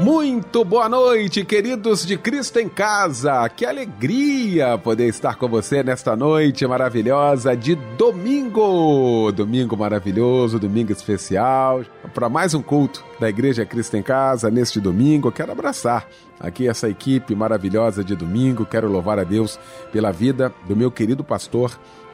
Muito boa noite, queridos de Cristo em Casa. Que alegria poder estar com você nesta noite maravilhosa de domingo. Domingo maravilhoso, domingo especial. Para mais um culto da Igreja Cristo em Casa neste domingo, quero abraçar aqui essa equipe maravilhosa de domingo. Quero louvar a Deus pela vida do meu querido pastor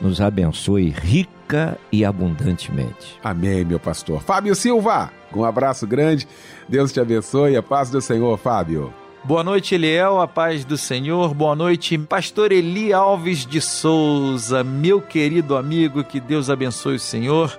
nos abençoe rica e abundantemente. Amém, meu pastor. Fábio Silva, um abraço grande. Deus te abençoe. A paz do Senhor, Fábio. Boa noite, Eliel, a paz do Senhor. Boa noite, pastor Eli Alves de Souza, meu querido amigo, que Deus abençoe o Senhor.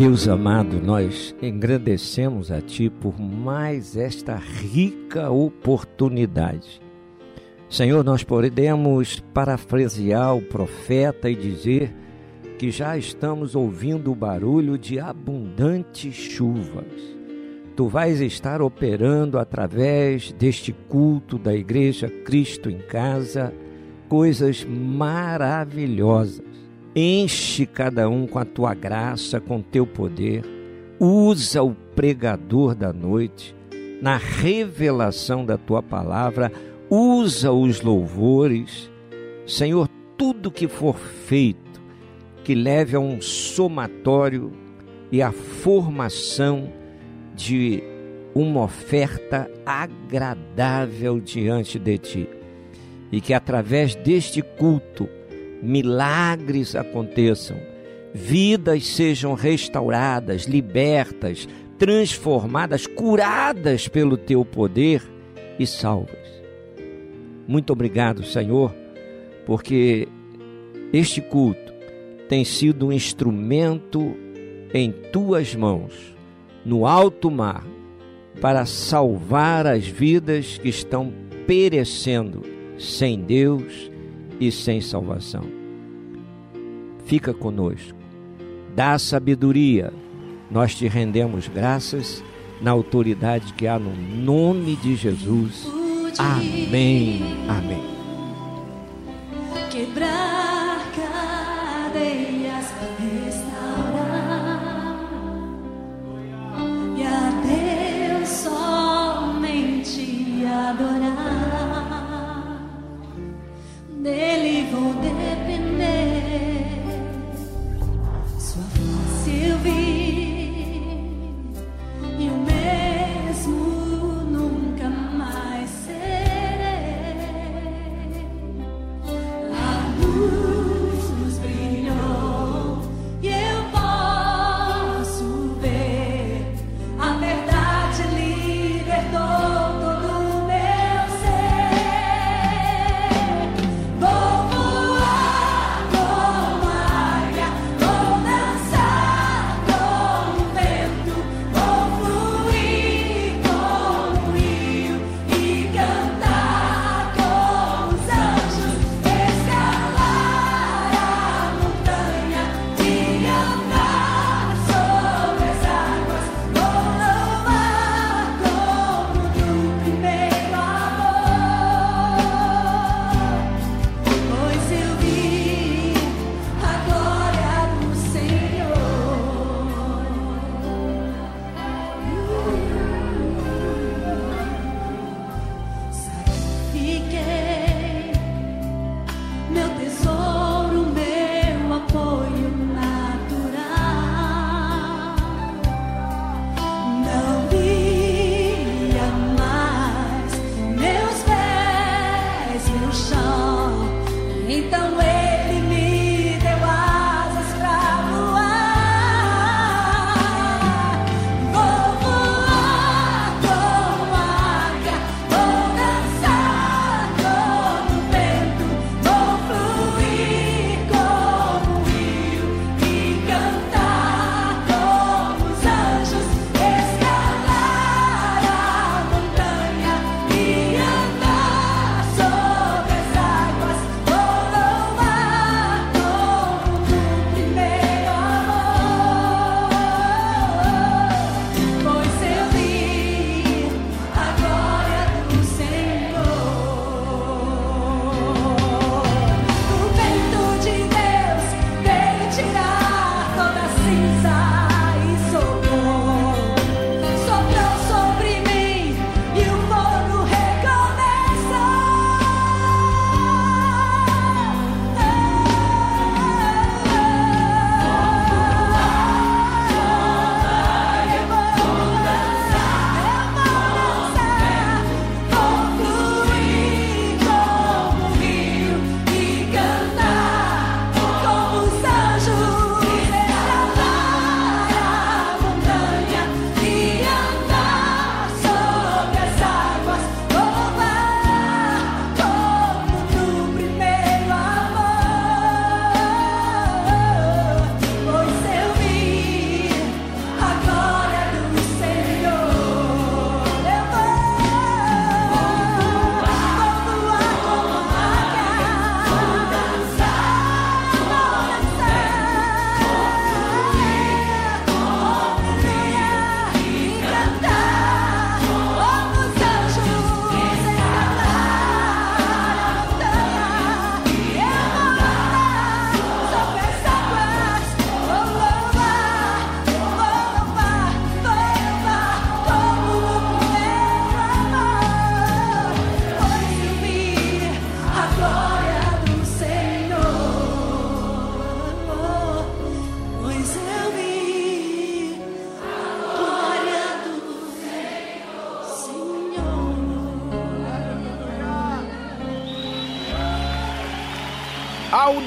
Deus amado, nós engrandecemos a Ti por mais esta rica oportunidade. Senhor, nós podemos parafrasear o profeta e dizer que já estamos ouvindo o barulho de abundantes chuvas. Tu vais estar operando através deste culto da Igreja Cristo em Casa coisas maravilhosas Enche cada um com a tua graça, com teu poder. Usa o pregador da noite na revelação da tua palavra. Usa os louvores. Senhor, tudo que for feito que leve a um somatório e a formação de uma oferta agradável diante de ti. E que através deste culto milagres aconteçam, vidas sejam restauradas, libertas, transformadas, curadas pelo teu poder e salvas. Muito obrigado, Senhor, porque este culto tem sido um instrumento em tuas mãos, no alto mar, para salvar as vidas que estão perecendo sem Deus e sem salvação. Fica conosco, dá sabedoria, nós te rendemos graças na autoridade que há no nome de Jesus. Amém. Amém.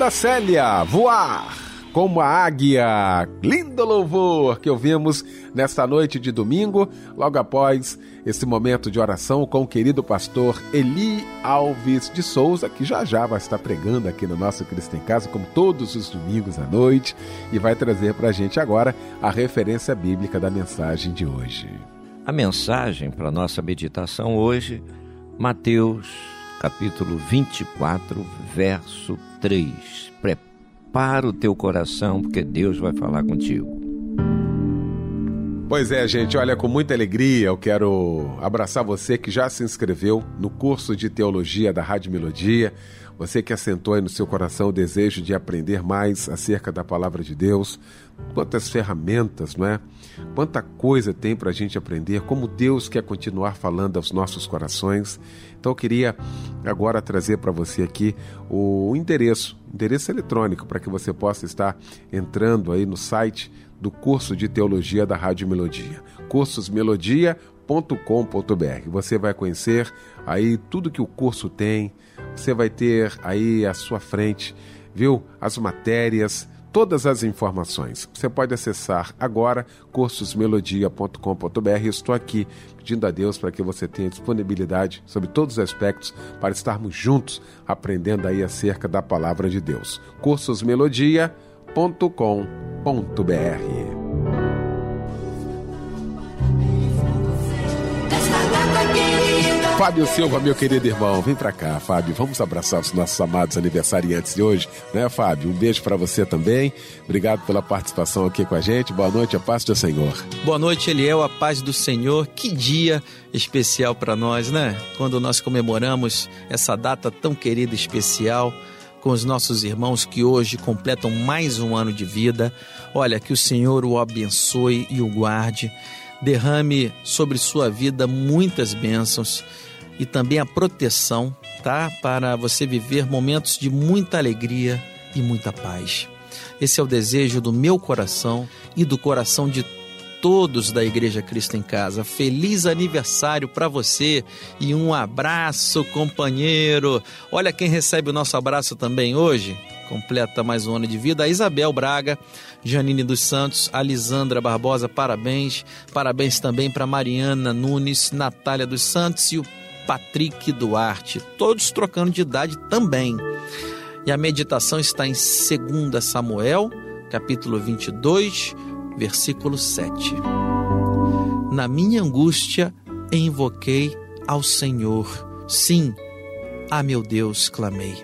Alda Célia, voar como a águia. Lindo louvor que ouvimos nesta noite de domingo, logo após esse momento de oração com o querido pastor Eli Alves de Souza, que já já vai estar pregando aqui no nosso Cristo em Casa, como todos os domingos à noite, e vai trazer para a gente agora a referência bíblica da mensagem de hoje. A mensagem para nossa meditação hoje, Mateus capítulo 24, verso 3. Prepara o teu coração, porque Deus vai falar contigo. Pois é, gente, olha, com muita alegria eu quero abraçar você que já se inscreveu no curso de teologia da Rádio Melodia, você que assentou aí no seu coração o desejo de aprender mais acerca da palavra de Deus, quantas ferramentas, não é? Quanta coisa tem para a gente aprender, como Deus quer continuar falando aos nossos corações. Então eu queria agora trazer para você aqui o endereço, endereço eletrônico, para que você possa estar entrando aí no site do curso de teologia da Rádio Melodia, cursosmelodia.com.br. Você vai conhecer aí tudo que o curso tem, você vai ter aí à sua frente, viu, as matérias, todas as informações. Você pode acessar agora cursosmelodia.com.br. Estou aqui pedindo a Deus para que você tenha disponibilidade sobre todos os aspectos para estarmos juntos aprendendo aí acerca da palavra de Deus. cursosmelodia.com Fábio Silva, meu querido irmão, vem pra cá, Fábio. Vamos abraçar os nossos amados aniversariantes de hoje, né, Fábio? Um beijo para você também. Obrigado pela participação aqui com a gente. Boa noite, a paz do Senhor. Boa noite, Eliel, a paz do Senhor. Que dia especial para nós, né? Quando nós comemoramos essa data tão querida e especial com os nossos irmãos que hoje completam mais um ano de vida. Olha, que o Senhor o abençoe e o guarde, derrame sobre sua vida muitas bênçãos e também a proteção, tá? Para você viver momentos de muita alegria e muita paz. Esse é o desejo do meu coração e do coração de todos da Igreja Cristo em Casa. Feliz aniversário para você e um abraço, companheiro. Olha quem recebe o nosso abraço também hoje. Completa mais um ano de vida. A Isabel Braga, Janine dos Santos, Alisandra Barbosa, parabéns. Parabéns também para Mariana Nunes, Natália dos Santos e o Patrick Duarte. Todos trocando de idade também. E a meditação está em 2 Samuel, capítulo 22, versículo 7. Na minha angústia invoquei ao Senhor. Sim, a meu Deus clamei.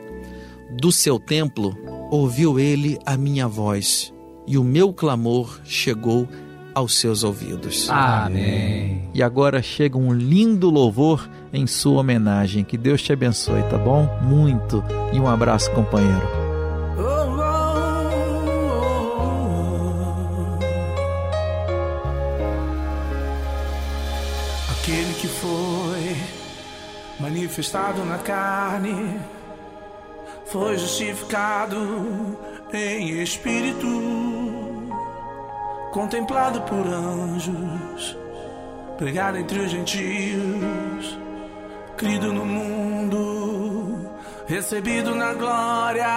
Do seu templo ouviu ele a minha voz, e o meu clamor chegou aos seus ouvidos. Amém. E agora chega um lindo louvor em sua homenagem. Que Deus te abençoe, tá bom? Muito. E um abraço, companheiro. Aquele que foi manifestado na carne foi justificado em espírito, contemplado por anjos, pregado entre os gentios, crido no mundo, recebido na glória.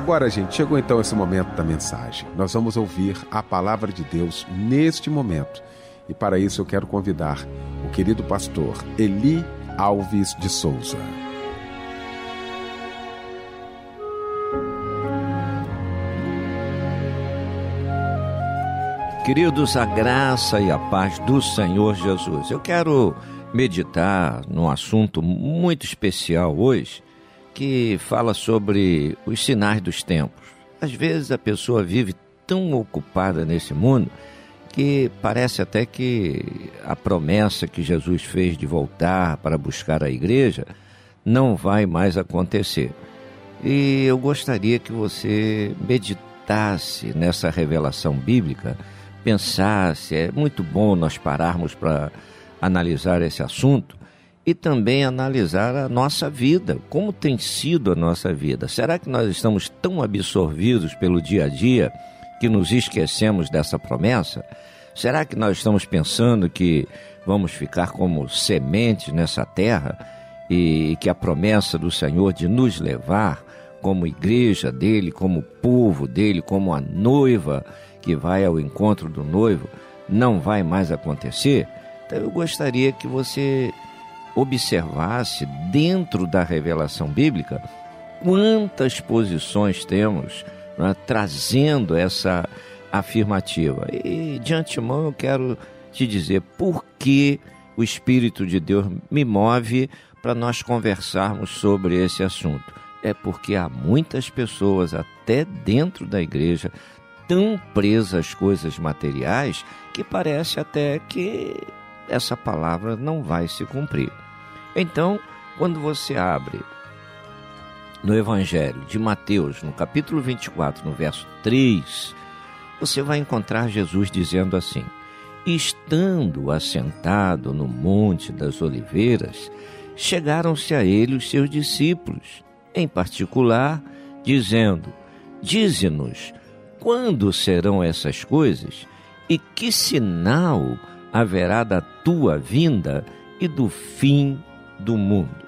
Agora, gente, chegou então esse momento da mensagem. Nós vamos ouvir a palavra de Deus neste momento. E para isso eu quero convidar o querido pastor Eli Alves de Souza. Queridos, a graça e a paz do Senhor Jesus. Eu quero meditar num assunto muito especial hoje, que fala sobre os sinais dos tempos. Às vezes a pessoa vive tão ocupada nesse mundo que parece até que a promessa que Jesus fez de voltar para buscar a igreja não vai mais acontecer. E eu gostaria que você meditasse nessa revelação bíblica, pensasse, é muito bom nós pararmos para analisar esse assunto e também analisar a nossa vida, como tem sido a nossa vida. Será que nós estamos tão absorvidos pelo dia a dia que nos esquecemos dessa promessa? Será que nós estamos pensando que vamos ficar como sementes nessa terra e que a promessa do Senhor de nos levar como igreja dele, como povo dele, como a noiva que vai ao encontro do noivo, não vai mais acontecer? Então eu gostaria que você observasse dentro da revelação bíblica quantas posições temos né, trazendo essa afirmativa. E de antemão eu quero te dizer por que o Espírito de Deus me move para nós conversarmos sobre esse assunto. É porque há muitas pessoas, até dentro da igreja, tão presas às coisas materiais que parece até que essa palavra não vai se cumprir. Então, quando você abre no Evangelho de Mateus, no capítulo 24, no verso 3, você vai encontrar Jesus dizendo assim: Estando assentado no Monte das Oliveiras, chegaram-se a ele os seus discípulos, em particular, dizendo: Dize-nos, quando serão essas coisas e que sinal haverá da tua vinda e do fim do mundo?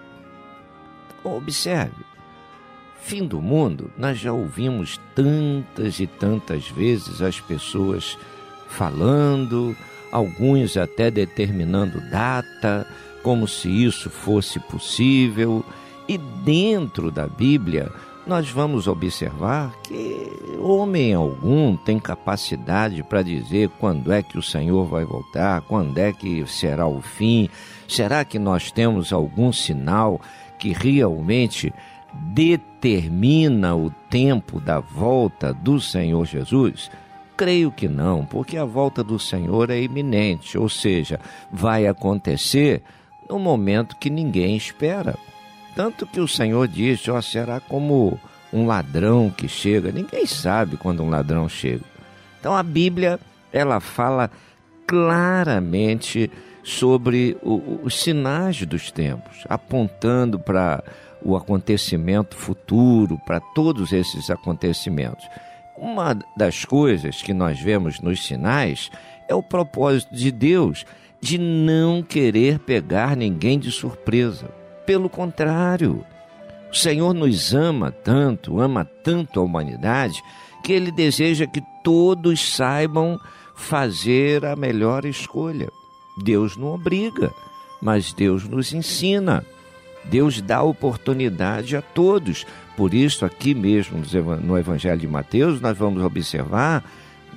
Observe, fim do mundo, nós já ouvimos tantas e tantas vezes as pessoas falando, alguns até determinando data, como se isso fosse possível, e dentro da Bíblia nós vamos observar que homem algum tem capacidade para dizer quando é que o Senhor vai voltar, quando é que será o fim. Será que nós temos algum sinal que realmente determina o tempo da volta do Senhor Jesus? Creio que não, porque a volta do Senhor é iminente, ou seja, vai acontecer no momento que ninguém espera. Tanto que o Senhor disse: ó, será como um ladrão que chega. Ninguém sabe quando um ladrão chega. Então a Bíblia ela fala claramente sobre o- os sinais dos tempos, apontando para o acontecimento futuro, para todos esses acontecimentos. Uma das coisas que nós vemos nos sinais é o propósito de Deus de não querer pegar ninguém de surpresa. Pelo contrário, o Senhor nos ama tanto, ama tanto a humanidade, que Ele deseja que todos saibam fazer a melhor escolha. Deus não obriga, mas Deus nos ensina. Deus dá oportunidade a todos Por isso, aqui mesmo no Evangelho de Mateus, nós vamos observar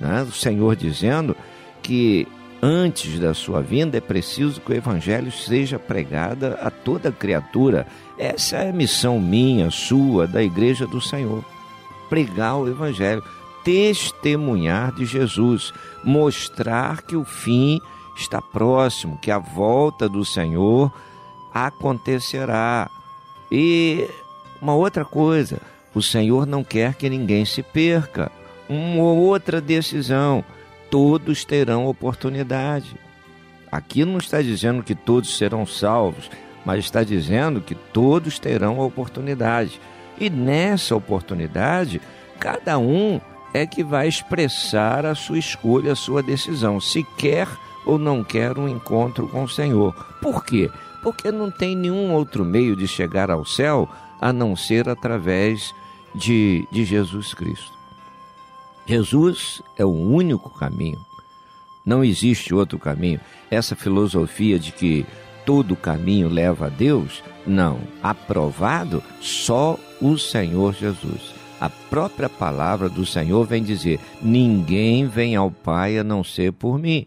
né, o Senhor dizendo que antes da sua vinda é preciso que o Evangelho seja pregado a toda criatura. Essa é a missão minha, sua, da Igreja do Senhor. Pregar o Evangelho, testemunhar de Jesus, mostrar que o fim está próximo, que a volta do Senhor acontecerá. E uma outra coisa, o Senhor não quer que ninguém se perca. Uma outra decisão, todos terão oportunidade. Aqui não está dizendo que todos serão salvos, mas está dizendo que todos terão oportunidade. E nessa oportunidade, cada um é que vai expressar a sua escolha, a sua decisão, se quer ou não quer um encontro com o Senhor. Por quê? Porque não tem nenhum outro meio de chegar ao céu a não ser através de, de Jesus Cristo. Jesus é o único caminho. Não existe outro caminho. Essa filosofia de que todo caminho leva a Deus, não. Aprovado só o Senhor Jesus. A própria palavra do Senhor vem dizer: ninguém vem ao Pai a não ser por mim.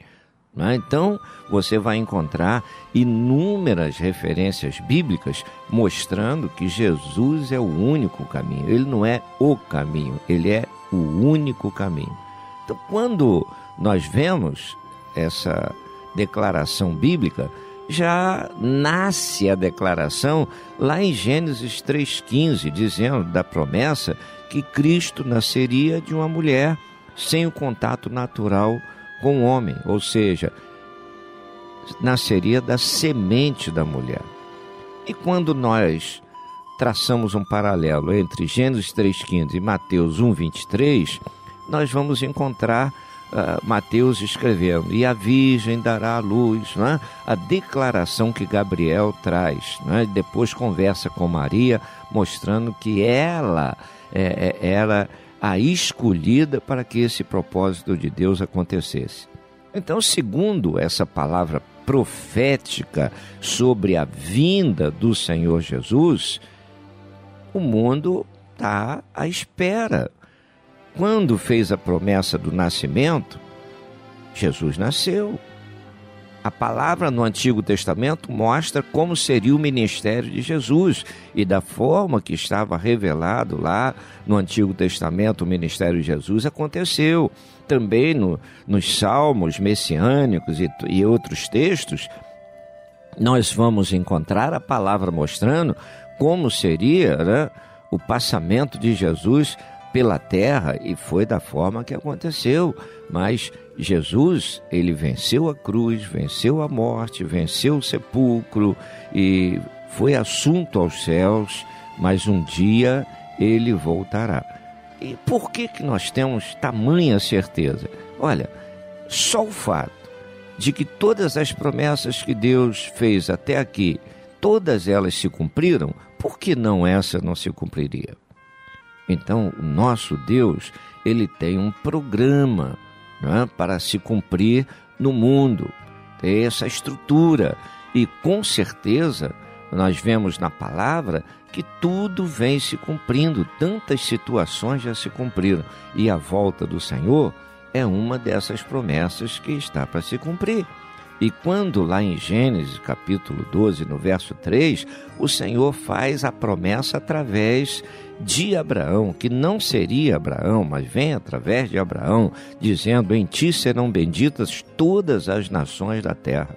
Né? Então, você vai encontrar inúmeras referências bíblicas mostrando que Jesus é o único caminho. Ele não é o caminho, ele é o único caminho. Então, quando nós vemos essa declaração bíblica, já nasce a declaração lá em Gênesis 3,15, dizendo da promessa que Cristo nasceria de uma mulher sem o contato natural com o homem, ou seja, nasceria da semente da mulher. E quando nós traçamos um paralelo entre Gênesis 3,15 e Mateus 1,23, nós vamos encontrar uh, Mateus escrevendo: E a Virgem dará à luz, é? a declaração que Gabriel traz. É? Depois conversa com Maria, mostrando que ela é, é, era a escolhida para que esse propósito de Deus acontecesse. Então, segundo essa palavra profética sobre a vinda do Senhor Jesus, o mundo está à espera. Quando fez a promessa do nascimento, Jesus nasceu. A palavra no Antigo Testamento mostra como seria o ministério de Jesus e da forma que estava revelado lá no Antigo Testamento o ministério de Jesus aconteceu. Também no, nos salmos messiânicos e, e outros textos, nós vamos encontrar a palavra mostrando como seria né, o passamento de Jesus pela terra e foi da forma que aconteceu. Mas Jesus, ele venceu a cruz, venceu a morte, venceu o sepulcro e foi assunto aos céus, mas um dia ele voltará. E por que, que nós temos tamanha certeza? Olha, só o fato de que todas as promessas que Deus fez até aqui, todas elas se cumpriram, por que não essa não se cumpriria? Então, o nosso Deus, ele tem um programa né, para se cumprir no mundo. Tem essa estrutura. E com certeza nós vemos na palavra que tudo vem se cumprindo, tantas situações já se cumpriram. E a volta do Senhor é uma dessas promessas que está para se cumprir. E quando lá em Gênesis capítulo 12, no verso 3, o Senhor faz a promessa através de Abraão, que não seria Abraão, mas vem através de Abraão, dizendo: Em ti serão benditas todas as nações da terra.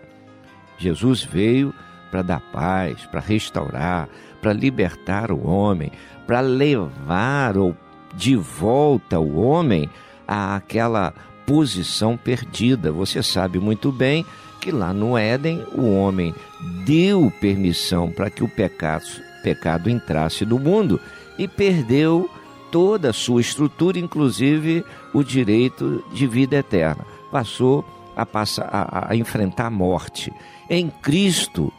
Jesus veio para dar paz, para restaurar, para libertar o homem, para levar de volta o homem àquela posição perdida. Você sabe muito bem que lá no Éden o homem deu permissão para que o pecado, pecado entrasse no mundo e perdeu toda a sua estrutura, inclusive o direito de vida eterna. Passou a, passar, a, a enfrentar a morte. Em Cristo,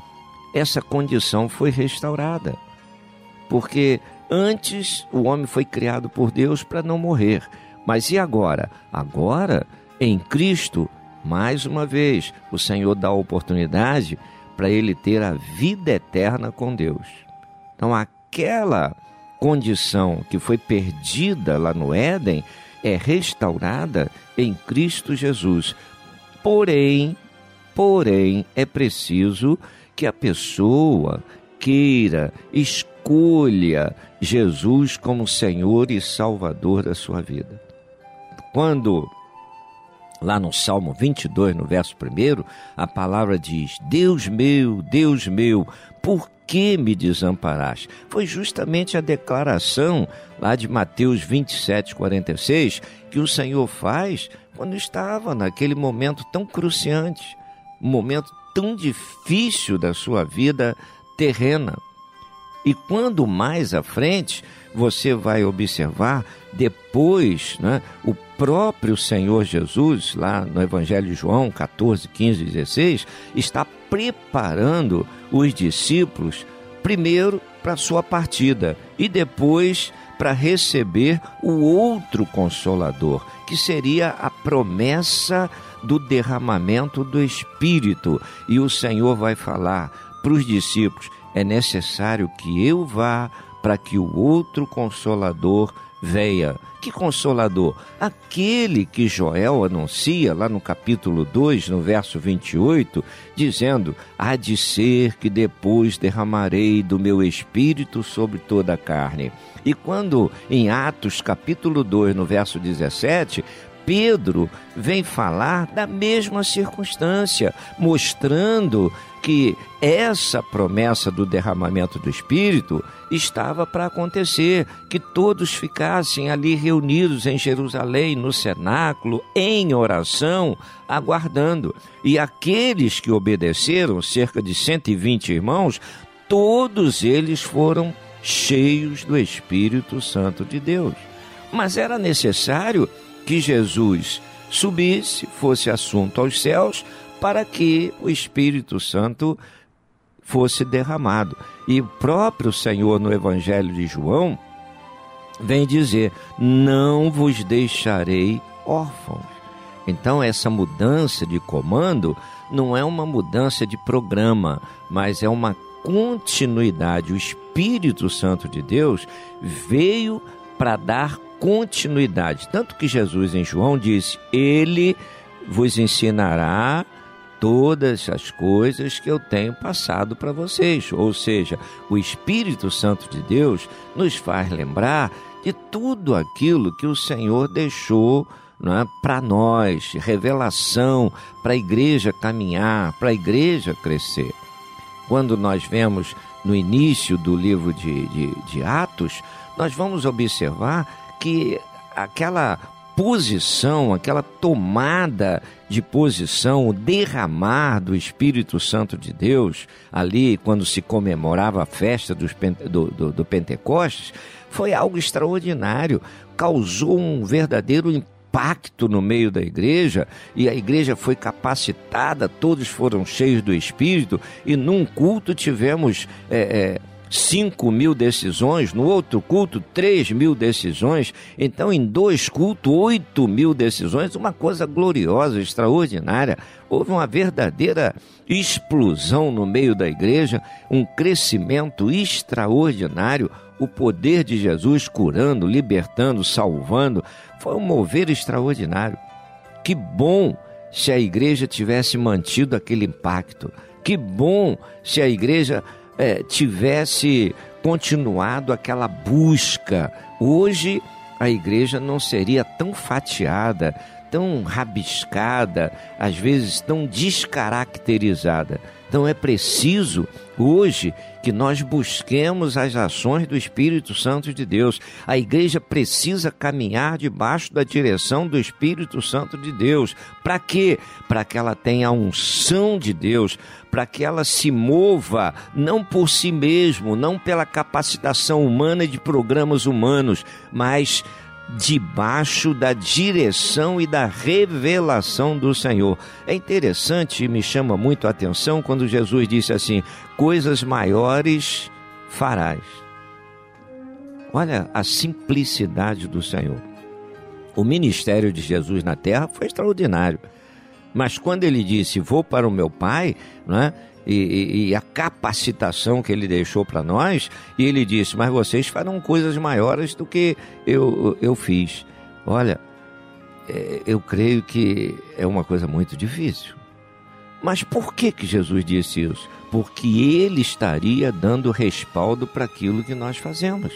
essa condição foi restaurada. Porque antes o homem foi criado por Deus para não morrer. Mas e agora? Agora, em Cristo, mais uma vez, o Senhor dá a oportunidade para ele ter a vida eterna com Deus. Então, aquela condição que foi perdida lá no Éden é restaurada em Cristo Jesus. Porém, porém, é preciso que a pessoa queira, escolha Jesus como Senhor e Salvador da sua vida. Quando lá no Salmo 22, no verso 1, a palavra diz: Deus meu, Deus meu, por que me desamparaste? Foi justamente a declaração lá de Mateus 27, 46 que o Senhor faz quando estava naquele momento tão cruciante, um momento tão difícil da sua vida terrena. E quando mais à frente você vai observar, depois, né, o próprio Senhor Jesus, lá no Evangelho de João 14, 15 16, está preparando os discípulos, primeiro para a sua partida e depois para receber o outro consolador, que seria a promessa do derramamento do Espírito. E o Senhor vai falar para os discípulos: é necessário que eu vá para que o outro consolador venha. Que consolador? Aquele que Joel anuncia lá no capítulo 2, no verso 28, dizendo: Há de ser que depois derramarei do meu espírito sobre toda a carne. E quando em Atos capítulo 2, no verso 17, Pedro vem falar da mesma circunstância, mostrando que essa promessa do derramamento do Espírito estava para acontecer, que todos ficassem ali reunidos em Jerusalém, no cenáculo, em oração, aguardando. E aqueles que obedeceram, cerca de 120 irmãos, todos eles foram cheios do Espírito Santo de Deus. Mas era necessário que Jesus subisse, fosse assunto aos céus, para que o Espírito Santo fosse derramado. E o próprio Senhor, no Evangelho de João, vem dizer: Não vos deixarei órfãos. Então, essa mudança de comando não é uma mudança de programa, mas é uma continuidade. O Espírito Santo de Deus veio para dar continuidade. Tanto que Jesus em João disse: Ele vos ensinará todas as coisas que eu tenho passado para vocês. Ou seja, o Espírito Santo de Deus nos faz lembrar de tudo aquilo que o Senhor deixou é, para nós, revelação para a igreja caminhar, para a igreja crescer. Quando nós vemos no início do livro de, de, de Atos, nós vamos observar que aquela posição, aquela tomada de posição, o derramar do Espírito Santo de Deus, ali quando se comemorava a festa dos, do, do, do Pentecostes, foi algo extraordinário, causou um verdadeiro impacto no meio da igreja e a igreja foi capacitada, todos foram cheios do Espírito e num culto tivemos. É, é, 5 mil decisões, no outro culto, 3 mil decisões, então em dois cultos, 8 mil decisões, uma coisa gloriosa, extraordinária. Houve uma verdadeira explosão no meio da igreja, um crescimento extraordinário, o poder de Jesus curando, libertando, salvando, foi um mover extraordinário. Que bom se a igreja tivesse mantido aquele impacto. Que bom se a igreja é, tivesse continuado aquela busca. Hoje a igreja não seria tão fatiada, tão rabiscada, às vezes tão descaracterizada. Então é preciso hoje que nós busquemos as ações do Espírito Santo de Deus. A igreja precisa caminhar debaixo da direção do Espírito Santo de Deus. Para quê? Para que ela tenha a unção de Deus, para que ela se mova não por si mesmo, não pela capacitação humana de programas humanos, mas debaixo da direção e da revelação do Senhor. É interessante e me chama muito a atenção quando Jesus disse assim: coisas maiores farás. Olha a simplicidade do Senhor. O ministério de Jesus na terra foi extraordinário. Mas quando ele disse, vou para o meu pai, né? E, e, e a capacitação que ele deixou para nós, e ele disse, mas vocês farão coisas maiores do que eu, eu fiz. Olha, é, eu creio que é uma coisa muito difícil. Mas por que, que Jesus disse isso? Porque ele estaria dando respaldo para aquilo que nós fazemos.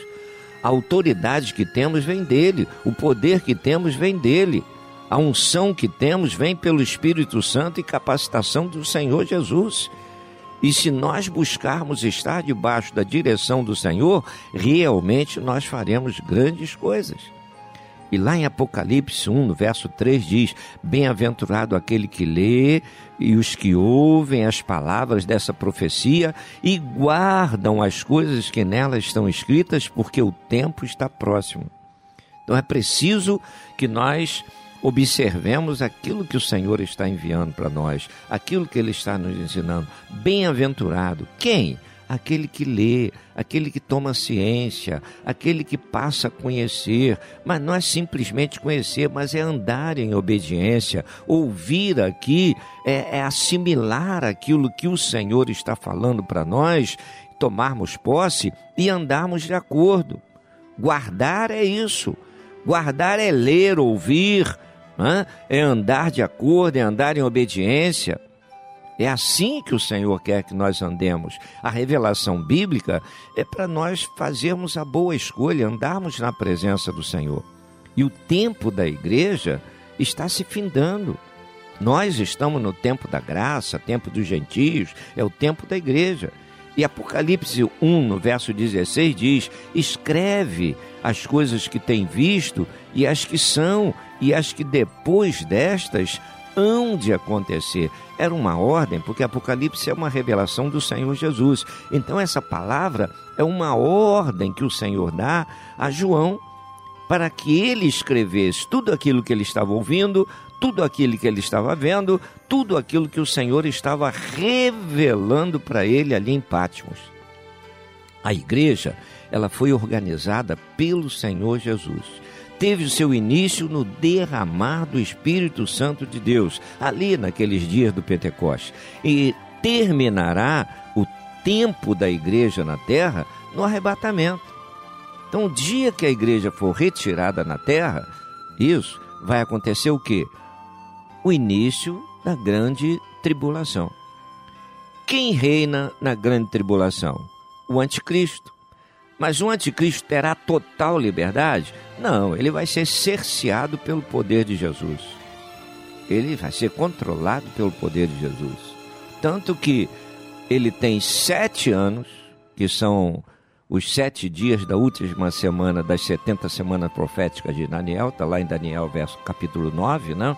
A autoridade que temos vem dele, o poder que temos vem dele. A unção que temos vem pelo Espírito Santo e capacitação do Senhor Jesus. E se nós buscarmos estar debaixo da direção do Senhor, realmente nós faremos grandes coisas. E lá em Apocalipse 1, no verso 3 diz: Bem-aventurado aquele que lê e os que ouvem as palavras dessa profecia e guardam as coisas que nela estão escritas, porque o tempo está próximo. Então é preciso que nós observemos aquilo que o Senhor está enviando para nós, aquilo que Ele está nos ensinando. Bem-aventurado. Quem? Aquele que lê, aquele que toma ciência, aquele que passa a conhecer, mas não é simplesmente conhecer, mas é andar em obediência. Ouvir aqui é, é assimilar aquilo que o Senhor está falando para nós, tomarmos posse e andarmos de acordo. Guardar é isso. Guardar é ler, ouvir, é andar de acordo, é andar em obediência. É assim que o Senhor quer que nós andemos. A revelação bíblica é para nós fazermos a boa escolha, andarmos na presença do Senhor. E o tempo da igreja está se findando. Nós estamos no tempo da graça, tempo dos gentios, é o tempo da igreja. E Apocalipse 1, no verso 16, diz: Escreve as coisas que tem visto e as que são e as que depois destas hão de acontecer. Era uma ordem, porque Apocalipse é uma revelação do Senhor Jesus. Então, essa palavra é uma ordem que o Senhor dá a João para que ele escrevesse tudo aquilo que ele estava ouvindo, tudo aquilo que ele estava vendo, tudo aquilo que o Senhor estava revelando para ele ali em Pátimos. A igreja, ela foi organizada pelo Senhor Jesus teve o seu início no derramar do Espírito Santo de Deus, ali naqueles dias do Pentecostes, e terminará o tempo da igreja na terra no arrebatamento. Então, o dia que a igreja for retirada na terra, isso vai acontecer o quê? O início da grande tribulação. Quem reina na grande tribulação? O anticristo. Mas o anticristo terá total liberdade? Não, ele vai ser cerceado pelo poder de Jesus. Ele vai ser controlado pelo poder de Jesus. Tanto que ele tem sete anos, que são os sete dias da última semana das 70 semanas proféticas de Daniel, está lá em Daniel, verso, capítulo 9, né?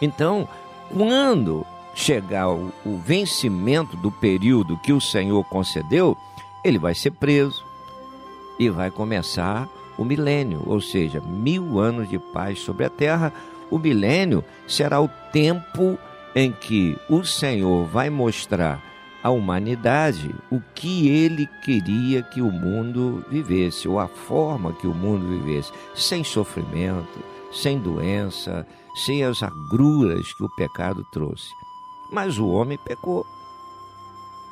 Então, quando chegar o, o vencimento do período que o Senhor concedeu, ele vai ser preso, e vai começar o milênio, ou seja, mil anos de paz sobre a terra. O milênio será o tempo em que o Senhor vai mostrar à humanidade o que ele queria que o mundo vivesse, ou a forma que o mundo vivesse, sem sofrimento, sem doença, sem as agruras que o pecado trouxe. Mas o homem pecou.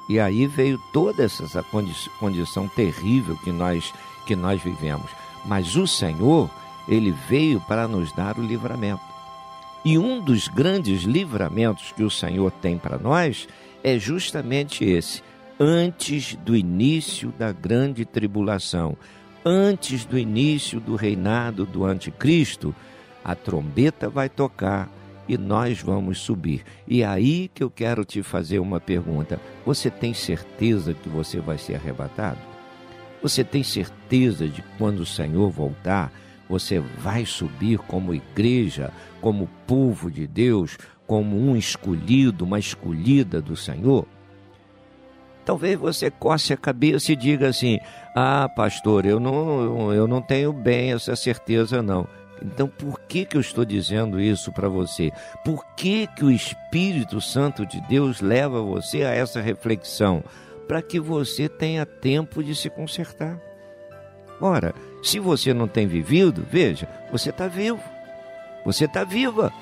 E aí veio toda essa condição terrível que nós, que nós vivemos. Mas o Senhor, ele veio para nos dar o livramento. E um dos grandes livramentos que o Senhor tem para nós é justamente esse: antes do início da grande tribulação, antes do início do reinado do Anticristo, a trombeta vai tocar e nós vamos subir. E é aí que eu quero te fazer uma pergunta: você tem certeza que você vai ser arrebatado? Você tem certeza de quando o Senhor voltar, você vai subir como igreja, como povo de Deus, como um escolhido, uma escolhida do Senhor? Talvez você coce a cabeça e diga assim: Ah, pastor, eu não, eu não tenho bem essa certeza, não. Então, por que, que eu estou dizendo isso para você? Por que, que o Espírito Santo de Deus leva você a essa reflexão? Para que você tenha tempo de se consertar. Ora, se você não tem vivido, veja, você está vivo. Você está viva.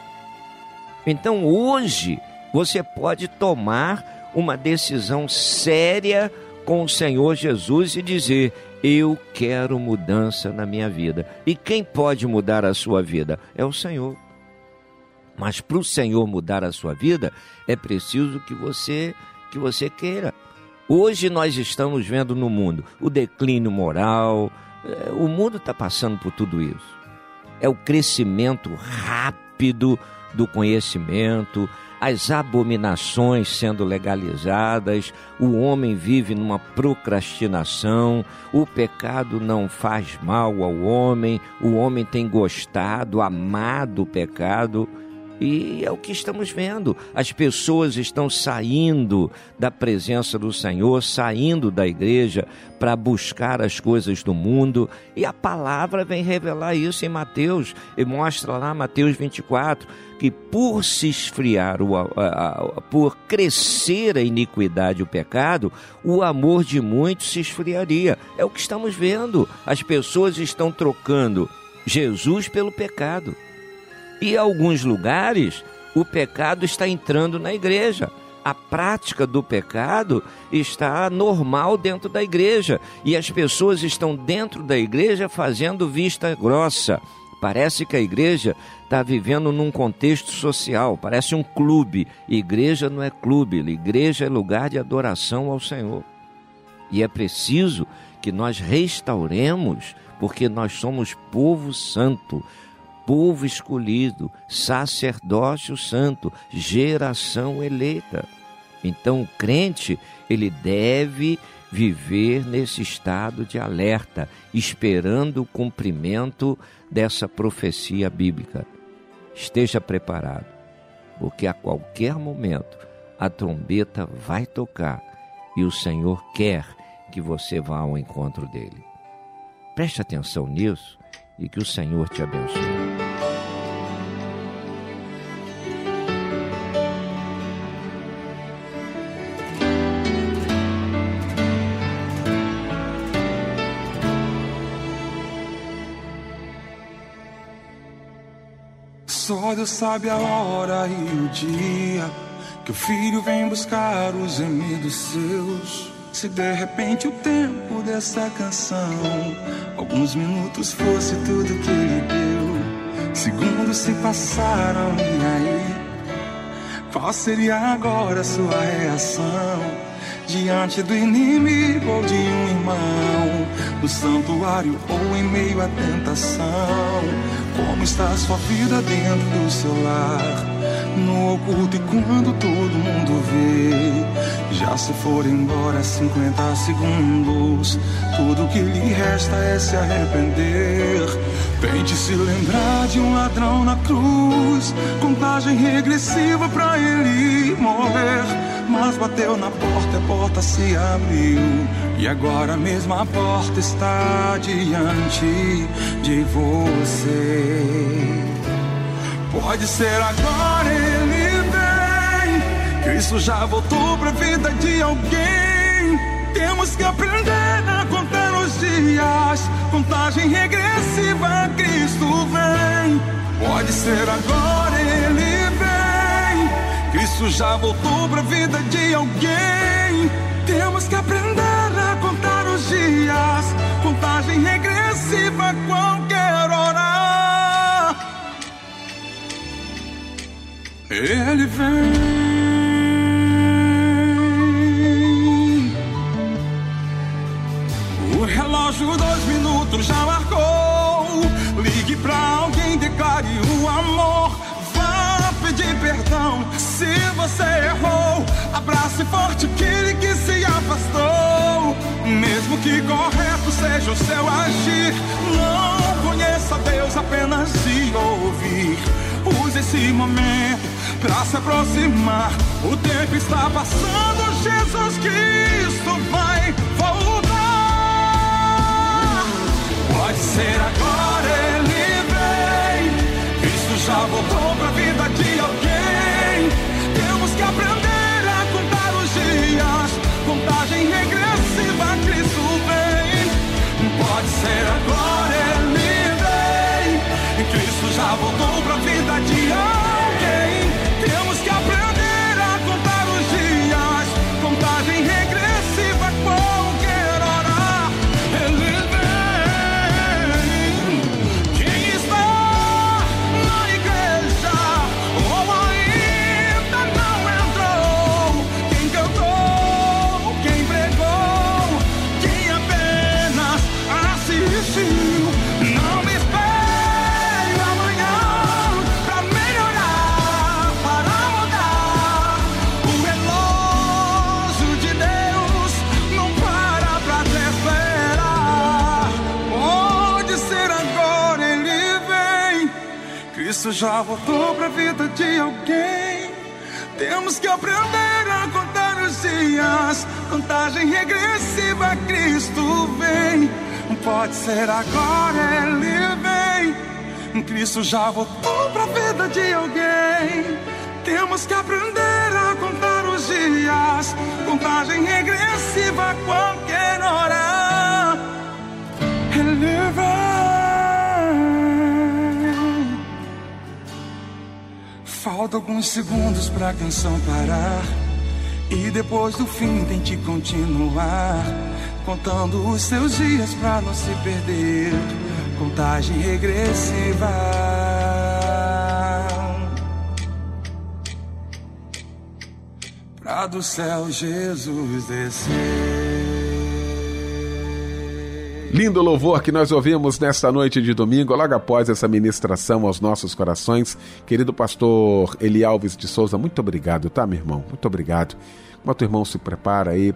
Então hoje você pode tomar uma decisão séria com o Senhor Jesus e dizer: Eu quero mudança na minha vida. E quem pode mudar a sua vida? É o Senhor. Mas para o Senhor mudar a sua vida, é preciso que você que você queira. Hoje nós estamos vendo no mundo o declínio moral, é, o mundo está passando por tudo isso. É o crescimento rápido do conhecimento, as abominações sendo legalizadas, o homem vive numa procrastinação, o pecado não faz mal ao homem, o homem tem gostado, amado o pecado. E é o que estamos vendo. As pessoas estão saindo da presença do Senhor, saindo da igreja para buscar as coisas do mundo. E a palavra vem revelar isso em Mateus. E mostra lá, Mateus 24, que por se esfriar, por crescer a iniquidade o pecado, o amor de muitos se esfriaria. É o que estamos vendo. As pessoas estão trocando Jesus pelo pecado. E alguns lugares, o pecado está entrando na igreja. A prática do pecado está normal dentro da igreja e as pessoas estão dentro da igreja fazendo vista grossa. Parece que a igreja está vivendo num contexto social, parece um clube. Igreja não é clube, igreja é lugar de adoração ao Senhor. E é preciso que nós restauremos, porque nós somos povo santo, povo escolhido, sacerdócio santo, geração eleita. Então o crente, ele deve viver nesse estado de alerta, esperando o cumprimento dessa profecia bíblica. Esteja preparado, porque a qualquer momento a trombeta vai tocar e o Senhor quer que você vá ao encontro dele. Preste atenção nisso e que o Senhor te abençoe. Só Deus sabe a hora e o dia que o filho vem buscar os gemidos seus. Se de repente o tempo dessa canção, alguns minutos fosse tudo que ele deu, segundos se passaram e aí, qual seria agora a sua reação? Diante do inimigo ou de um irmão, no santuário ou em meio à tentação, está sua vida dentro do seu lar? No oculto e quando todo mundo vê, já se for embora 50 segundos, tudo que lhe resta é se arrepender. Tente se lembrar de um ladrão na cruz, contagem regressiva pra ele morrer. Mas bateu na porta, a porta se abriu. E agora mesmo a porta está diante de você. Pode ser agora ele vem. Cristo já voltou pra vida de alguém. Temos que aprender a contar os dias. Contagem regressiva, Cristo vem. Pode ser agora ele vem. Cristo já voltou pra vida de alguém. Temos que aprender Contagem regressiva, qualquer hora. Ele vem. O relógio dois minutos já marcou. Ligue pra alguém, declare o amor. Vá pedir perdão se você errou. Abrace forte aquele que se afastou. Mesmo que correto seja o seu agir, não conheça Deus apenas de ouvir. Use esse momento pra se aproximar. O tempo está passando, Jesus Cristo vai voltar. Pode ser agora, ele vem. Cristo já voltou já voltou pra vida de alguém. Temos que aprender a contar os dias. Contagem regressiva, Cristo vem. Pode ser agora, ele vem. Cristo já voltou pra vida de alguém. Temos que aprender a contar os dias. Contagem regressiva, qualquer hora. Ele vem. Falta alguns segundos pra canção parar. E depois do fim tente continuar. Contando os seus dias pra não se perder. Contagem regressiva. Pra do céu Jesus descer. Lindo louvor que nós ouvimos nesta noite de domingo, logo após essa ministração aos nossos corações. Querido pastor Eli Alves de Souza, muito obrigado, tá, meu irmão? Muito obrigado. Enquanto o irmão se prepara aí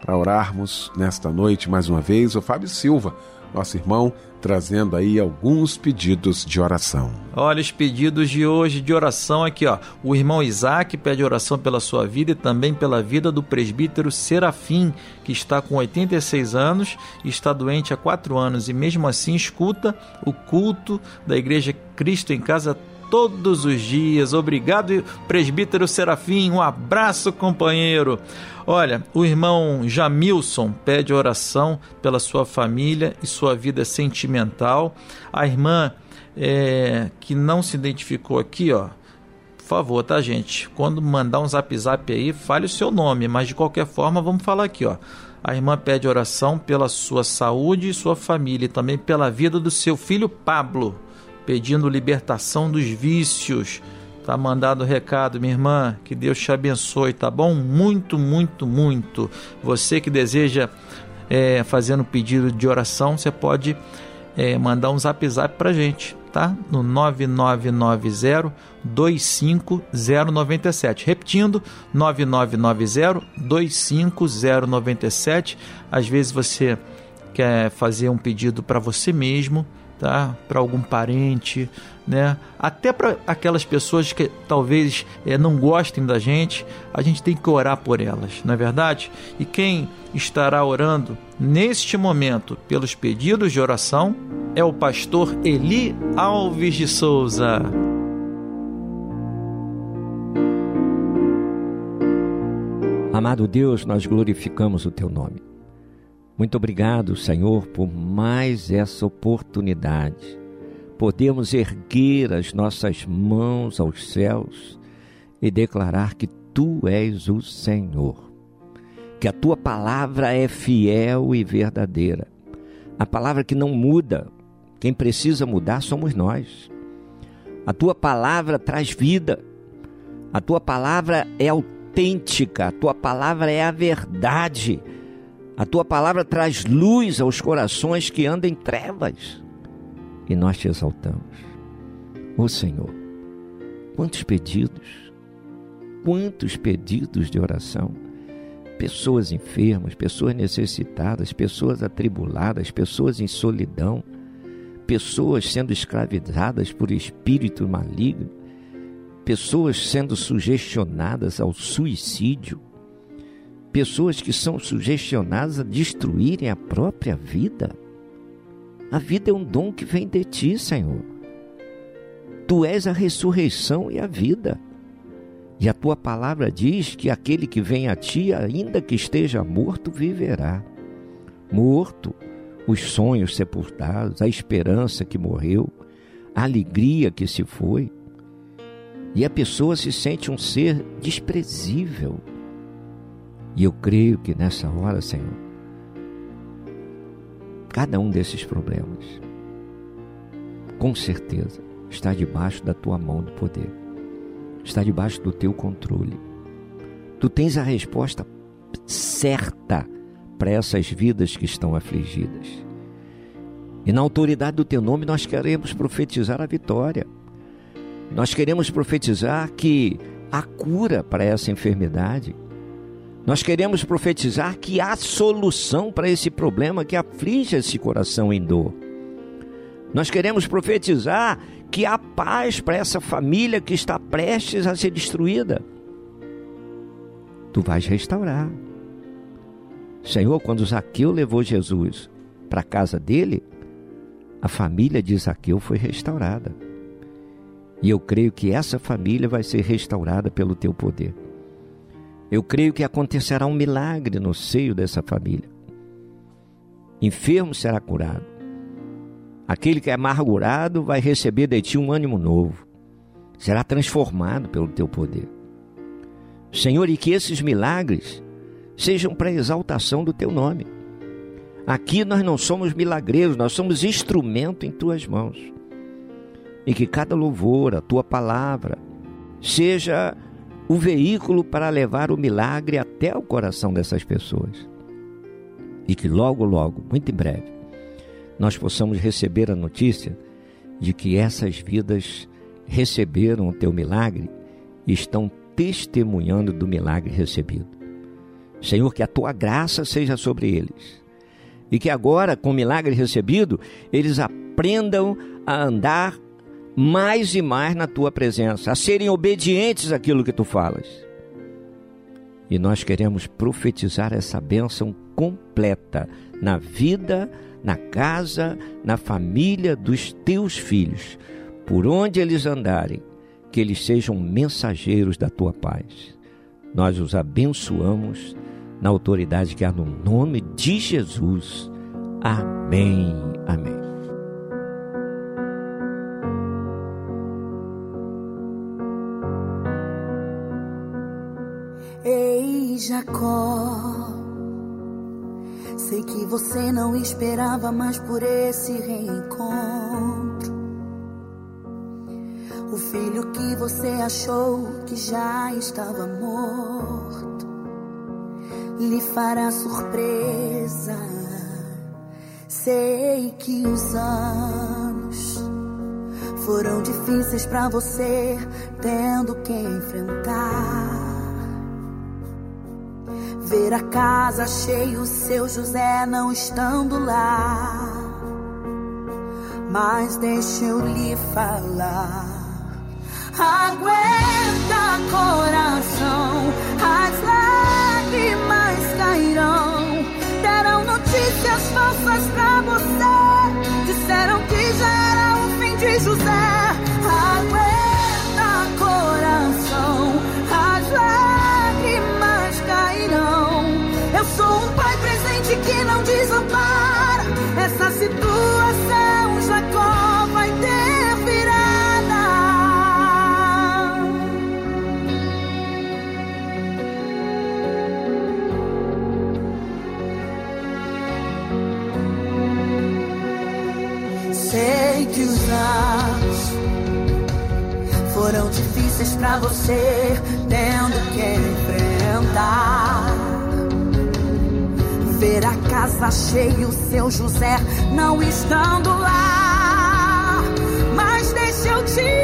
para orarmos nesta noite mais uma vez, o Fábio Silva, nosso irmão, trazendo aí alguns pedidos de oração. Olha os pedidos de hoje de oração aqui, ó. O irmão Isaac pede oração pela sua vida e também pela vida do presbítero Serafim, que está com 86 anos está doente há 4 anos e mesmo assim escuta o culto da igreja Cristo em Casa todos os dias. Obrigado, presbítero Serafim. Um abraço, companheiro. Olha, o irmão Jamilson pede oração pela sua família e sua vida sentimental. A irmã é, que não se identificou aqui, ó. Por favor, tá, gente? Quando mandar um zap zap aí, fale o seu nome, mas de qualquer forma, vamos falar aqui, ó. A irmã pede oração pela sua saúde e sua família, e também pela vida do seu filho Pablo, pedindo libertação dos vícios. Tá mandado o recado, minha irmã. Que Deus te abençoe, tá bom? Muito, muito, muito. Você que deseja é, fazer um pedido de oração, você pode é, mandar um zap zap pra gente, tá? No 9990 25097. Repetindo, 9990 25097. Às vezes você quer fazer um pedido para você mesmo, tá? Para algum parente, né? Até para aquelas pessoas que talvez é, não gostem da gente, a gente tem que orar por elas, não é verdade? E quem estará orando neste momento pelos pedidos de oração é o pastor Eli Alves de Souza. Amado Deus, nós glorificamos o teu nome. Muito obrigado, Senhor, por mais essa oportunidade. Podemos erguer as nossas mãos aos céus e declarar que tu és o Senhor. Que a tua palavra é fiel e verdadeira. A palavra que não muda. Quem precisa mudar somos nós. A tua palavra traz vida. A tua palavra é autêntica. A tua palavra é a verdade. A tua palavra traz luz aos corações que andam em trevas. E nós te exaltamos. Ô Senhor, quantos pedidos, quantos pedidos de oração. Pessoas enfermas, pessoas necessitadas, pessoas atribuladas, pessoas em solidão, pessoas sendo escravizadas por espírito maligno, pessoas sendo sugestionadas ao suicídio pessoas que são sugestionadas a destruírem a própria vida. A vida é um dom que vem de ti, Senhor. Tu és a ressurreição e a vida. E a tua palavra diz que aquele que vem a ti, ainda que esteja morto, viverá. Morto, os sonhos sepultados, a esperança que morreu, a alegria que se foi. E a pessoa se sente um ser desprezível e eu creio que nessa hora, Senhor, cada um desses problemas, com certeza, está debaixo da tua mão do poder, está debaixo do teu controle. Tu tens a resposta certa para essas vidas que estão afligidas. E na autoridade do teu nome nós queremos profetizar a vitória. Nós queremos profetizar que há cura para essa enfermidade nós queremos profetizar que há solução para esse problema que aflige esse coração em dor. Nós queremos profetizar que há paz para essa família que está prestes a ser destruída. Tu vais restaurar. Senhor, quando Zaqueu levou Jesus para a casa dele, a família de Zaqueu foi restaurada. E eu creio que essa família vai ser restaurada pelo teu poder. Eu creio que acontecerá um milagre no seio dessa família. Enfermo será curado. Aquele que é amargurado vai receber de ti um ânimo novo. Será transformado pelo teu poder. Senhor, e que esses milagres sejam para exaltação do teu nome. Aqui nós não somos milagreiros, nós somos instrumento em tuas mãos. E que cada louvor, a tua palavra, seja o veículo para levar o milagre até o coração dessas pessoas. E que logo, logo, muito em breve, nós possamos receber a notícia de que essas vidas receberam o teu milagre e estão testemunhando do milagre recebido. Senhor, que a tua graça seja sobre eles. E que agora, com o milagre recebido, eles aprendam a andar mais e mais na tua presença, a serem obedientes àquilo que tu falas. E nós queremos profetizar essa bênção completa na vida, na casa, na família dos teus filhos, por onde eles andarem, que eles sejam mensageiros da tua paz. Nós os abençoamos na autoridade que há no nome de Jesus. Amém. Amém. Ei, Jacó. Sei que você não esperava mais por esse reencontro. O filho que você achou que já estava morto lhe fará surpresa. Sei que os anos foram difíceis para você, tendo que enfrentar. Ver a casa cheia, o seu José não estando lá. Mas deixa eu lhe falar. Aguenta, coração, as lágrimas cairão. Deram notícias falsas pra você. Disseram que já era o fim de José. Aguenta, difíceis pra você, tendo que enfrentar. Ver a casa cheia, o seu José não estando lá. Mas deixa eu te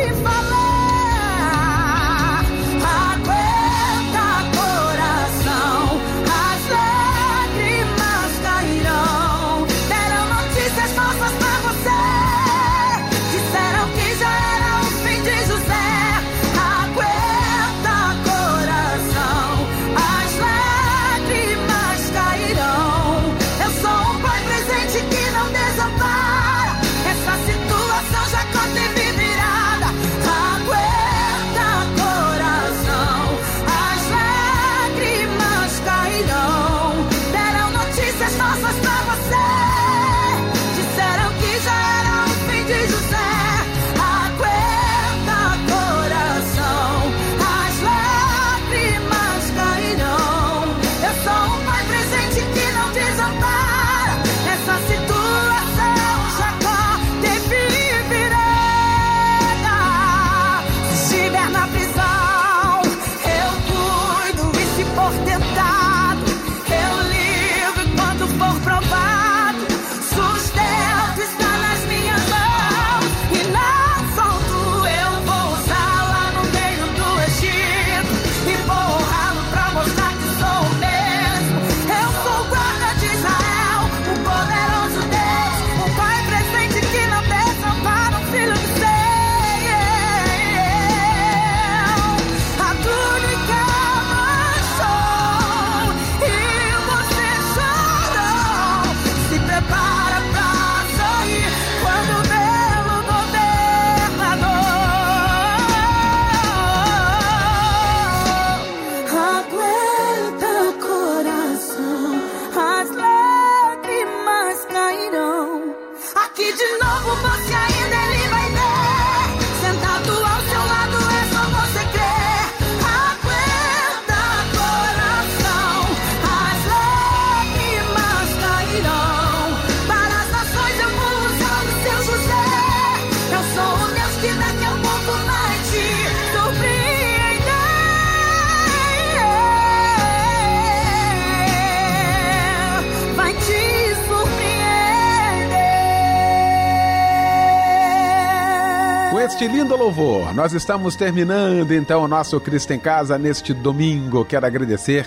nós estamos terminando então o nosso Cristo em Casa neste domingo. Quero agradecer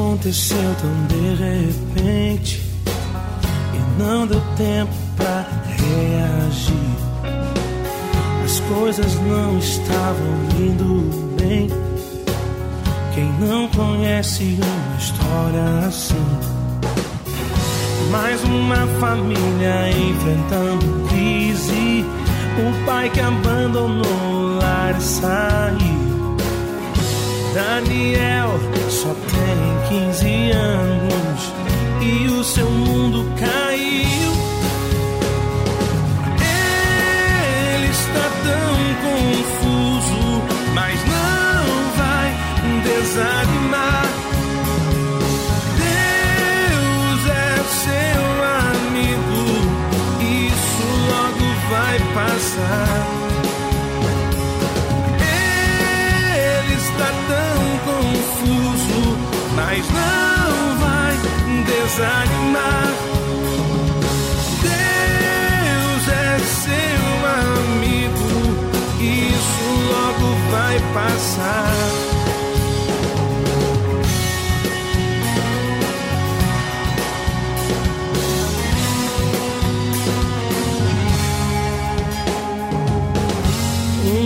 Aconteceu tão de repente e não deu tempo pra reagir. As coisas não estavam indo bem. Quem não conhece uma história assim? Mais uma família enfrentando crise. O pai que abandonou o lar e saiu. Daniel só tem 15 anos e o seu mundo caiu. Ele está tão confuso, mas não vai desanimar. Deus é seu amigo, isso logo vai passar. Desanimar. Deus é seu amigo, isso logo vai passar.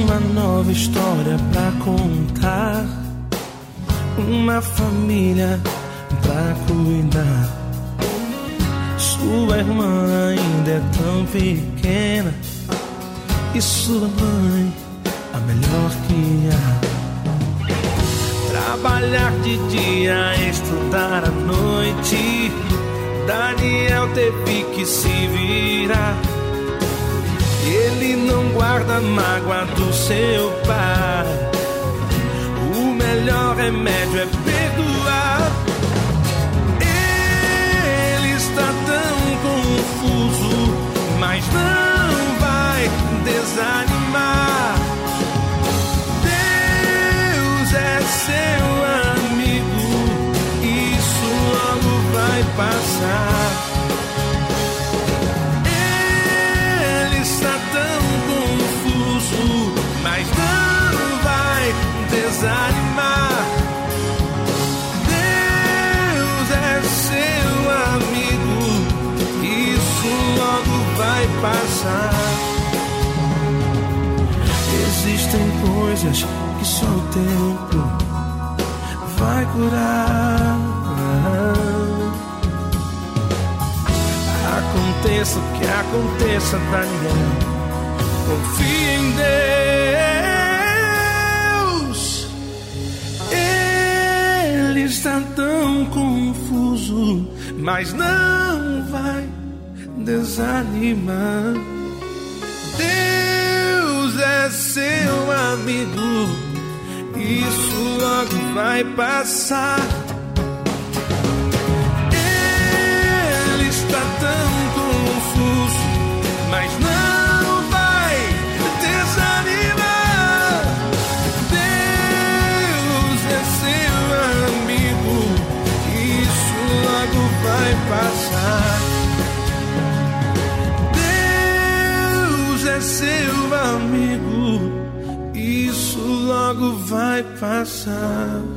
Uma nova história pra contar. Uma família pra cuidar. Sua irmã ainda é tão pequena. E sua mãe, a melhor que há. Trabalhar de dia, estudar à noite. Daniel teve que se virar. Ele não guarda mágoa do seu pai. O melhor remédio é não vai desanimar. Coisas que só o tempo vai curar. Aconteça o que aconteça, Daniel. Confie em Deus. Ele está tão confuso, mas não vai desanimar seu amigo. Isso logo vai passar. Ele está tão confuso, mas não vai desanimar. Deus é seu amigo. Isso logo vai passar. Deus é seu amigo. Vai passar.